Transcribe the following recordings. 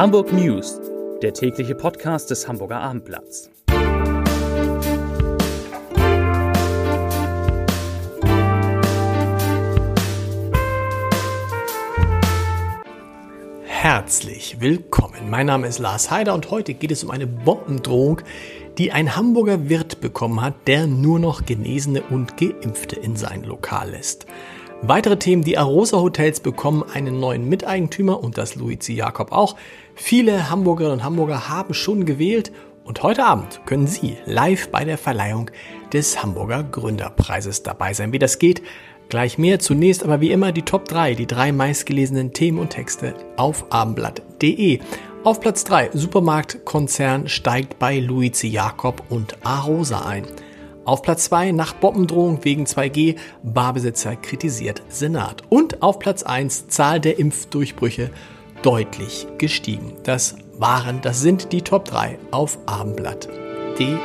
Hamburg News, der tägliche Podcast des Hamburger Abendblatts. Herzlich willkommen. Mein Name ist Lars Heider und heute geht es um eine Bombendrohung, die ein Hamburger Wirt bekommen hat, der nur noch Genesene und Geimpfte in sein Lokal lässt. Weitere Themen, die Arosa Hotels bekommen einen neuen Miteigentümer und das Luizi Jakob auch. Viele Hamburgerinnen und Hamburger haben schon gewählt und heute Abend können Sie live bei der Verleihung des Hamburger Gründerpreises dabei sein. Wie das geht, gleich mehr. Zunächst aber wie immer die Top 3, die drei meistgelesenen Themen und Texte auf abendblatt.de. Auf Platz 3, Supermarktkonzern steigt bei Luizi Jakob und Arosa ein. Auf Platz 2 nach Bombendrohung wegen 2G, Barbesitzer kritisiert Senat. Und auf Platz 1 Zahl der Impfdurchbrüche deutlich gestiegen. Das waren, das sind die Top 3 auf abendblatt.de.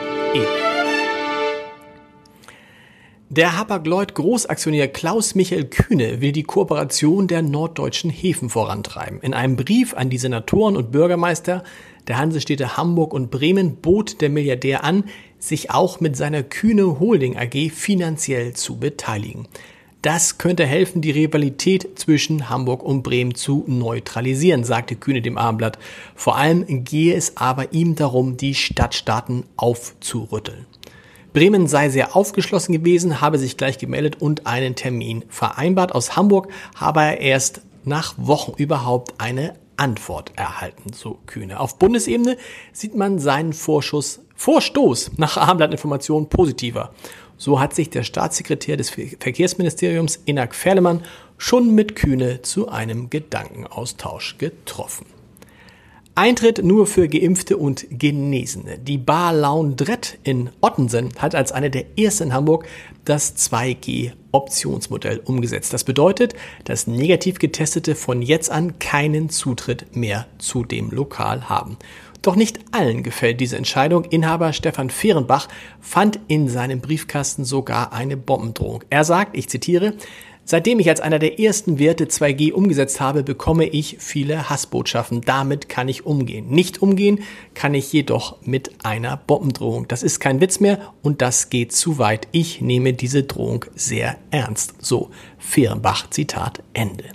Der Hapag-Lloyd Großaktionär Klaus Michael Kühne will die Kooperation der norddeutschen Häfen vorantreiben. In einem Brief an die Senatoren und Bürgermeister der Hansestädte Hamburg und Bremen bot der Milliardär an, sich auch mit seiner Kühne Holding AG finanziell zu beteiligen. Das könnte helfen, die Rivalität zwischen Hamburg und Bremen zu neutralisieren, sagte Kühne dem Abendblatt. Vor allem gehe es aber ihm darum, die Stadtstaaten aufzurütteln. Bremen sei sehr aufgeschlossen gewesen, habe sich gleich gemeldet und einen Termin vereinbart. Aus Hamburg habe er erst nach Wochen überhaupt eine Antwort erhalten, so Kühne. Auf Bundesebene sieht man seinen Vorschuss, Vorstoß nach Abendblattinformationen positiver. So hat sich der Staatssekretär des Verkehrsministeriums Inak Ferlemann schon mit Kühne zu einem Gedankenaustausch getroffen. Eintritt nur für Geimpfte und Genesene. Die Bar Laundrette in Ottensen hat als eine der ersten in Hamburg das 2G-Optionsmodell umgesetzt. Das bedeutet, dass negativ Getestete von jetzt an keinen Zutritt mehr zu dem Lokal haben. Doch nicht allen gefällt diese Entscheidung. Inhaber Stefan Fehrenbach fand in seinem Briefkasten sogar eine Bombendrohung. Er sagt, ich zitiere, Seitdem ich als einer der ersten Werte 2G umgesetzt habe, bekomme ich viele Hassbotschaften. Damit kann ich umgehen. Nicht umgehen kann ich jedoch mit einer Bombendrohung. Das ist kein Witz mehr und das geht zu weit. Ich nehme diese Drohung sehr ernst. So, Fehrenbach, Zitat Ende.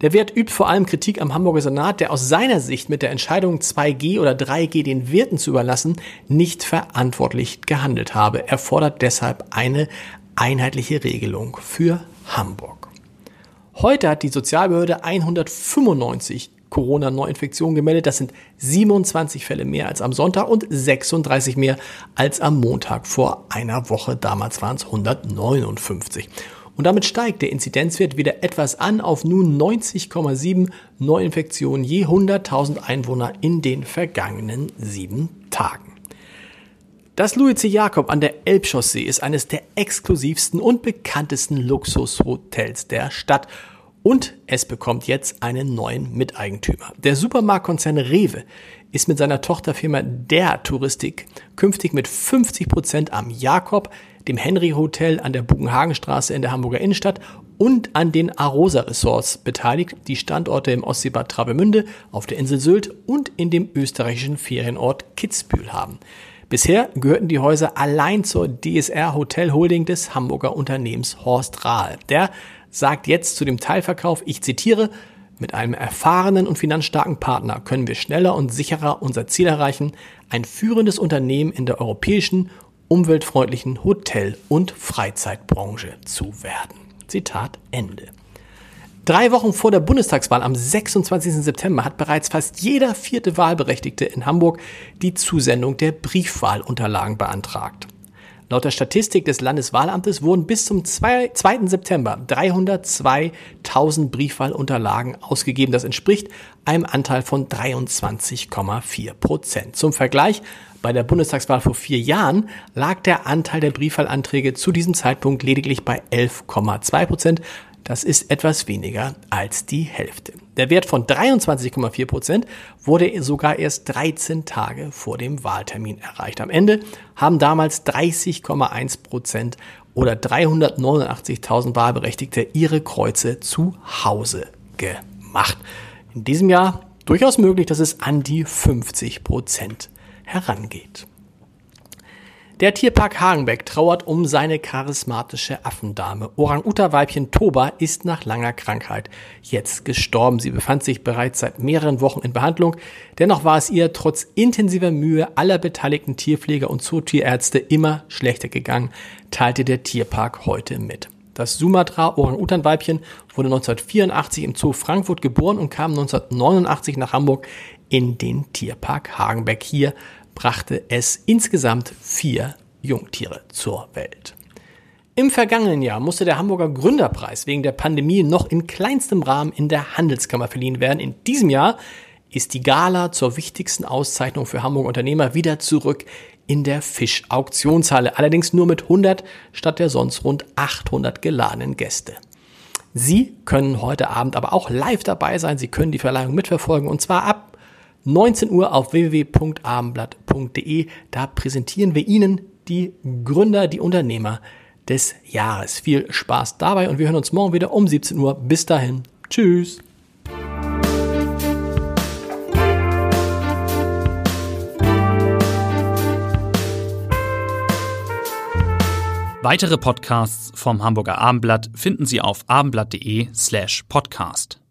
Der Wert übt vor allem Kritik am Hamburger Senat, der aus seiner Sicht mit der Entscheidung 2G oder 3G den Werten zu überlassen nicht verantwortlich gehandelt habe. Er fordert deshalb eine einheitliche Regelung für Hamburg. Heute hat die Sozialbehörde 195 Corona-Neuinfektionen gemeldet. Das sind 27 Fälle mehr als am Sonntag und 36 mehr als am Montag vor einer Woche. Damals waren es 159. Und damit steigt der Inzidenzwert wieder etwas an auf nun 90,7 Neuinfektionen je 100.000 Einwohner in den vergangenen sieben Tagen. Das Louis C. Jakob an der Elbchaussee ist eines der exklusivsten und bekanntesten Luxushotels der Stadt. Und es bekommt jetzt einen neuen Miteigentümer. Der Supermarktkonzern Rewe ist mit seiner Tochterfirma Der Touristik künftig mit 50 Prozent am Jakob, dem Henry Hotel an der Bugenhagenstraße in der Hamburger Innenstadt und an den Arosa Resorts beteiligt, die Standorte im Ostseebad Travemünde, auf der Insel Sylt und in dem österreichischen Ferienort Kitzbühel haben. Bisher gehörten die Häuser allein zur DSR Hotel Holding des Hamburger Unternehmens Horst Rahl. Der sagt jetzt zu dem Teilverkauf, ich zitiere, mit einem erfahrenen und finanzstarken Partner können wir schneller und sicherer unser Ziel erreichen, ein führendes Unternehmen in der europäischen, umweltfreundlichen Hotel- und Freizeitbranche zu werden. Zitat Ende. Drei Wochen vor der Bundestagswahl am 26. September hat bereits fast jeder vierte Wahlberechtigte in Hamburg die Zusendung der Briefwahlunterlagen beantragt. Laut der Statistik des Landeswahlamtes wurden bis zum 2. September 302.000 Briefwahlunterlagen ausgegeben. Das entspricht einem Anteil von 23,4 Prozent. Zum Vergleich, bei der Bundestagswahl vor vier Jahren lag der Anteil der Briefwahlanträge zu diesem Zeitpunkt lediglich bei 11,2 Prozent. Das ist etwas weniger als die Hälfte. Der Wert von 23,4 Prozent wurde sogar erst 13 Tage vor dem Wahltermin erreicht. Am Ende haben damals 30,1 Prozent oder 389.000 Wahlberechtigte ihre Kreuze zu Hause gemacht. In diesem Jahr durchaus möglich, dass es an die 50 Prozent herangeht. Der Tierpark Hagenbeck trauert um seine charismatische Affendame. Orang-Uta-Weibchen Toba ist nach langer Krankheit jetzt gestorben. Sie befand sich bereits seit mehreren Wochen in Behandlung. Dennoch war es ihr trotz intensiver Mühe aller beteiligten Tierpfleger und Zootierärzte immer schlechter gegangen, teilte der Tierpark heute mit. Das Sumatra Orang-Utan-Weibchen wurde 1984 im Zoo Frankfurt geboren und kam 1989 nach Hamburg in den Tierpark Hagenbeck. Hier brachte es insgesamt vier Jungtiere zur Welt. Im vergangenen Jahr musste der Hamburger Gründerpreis wegen der Pandemie noch in kleinstem Rahmen in der Handelskammer verliehen werden. In diesem Jahr ist die Gala zur wichtigsten Auszeichnung für Hamburger Unternehmer wieder zurück in der Fisch-Auktionshalle, allerdings nur mit 100 statt der sonst rund 800 geladenen Gäste. Sie können heute Abend aber auch live dabei sein. Sie können die Verleihung mitverfolgen und zwar ab 19 Uhr auf www.abendblatt.de. Da präsentieren wir Ihnen die Gründer, die Unternehmer des Jahres. Viel Spaß dabei und wir hören uns morgen wieder um 17 Uhr. Bis dahin. Tschüss. Weitere Podcasts vom Hamburger Abendblatt finden Sie auf abendblatt.de slash podcast.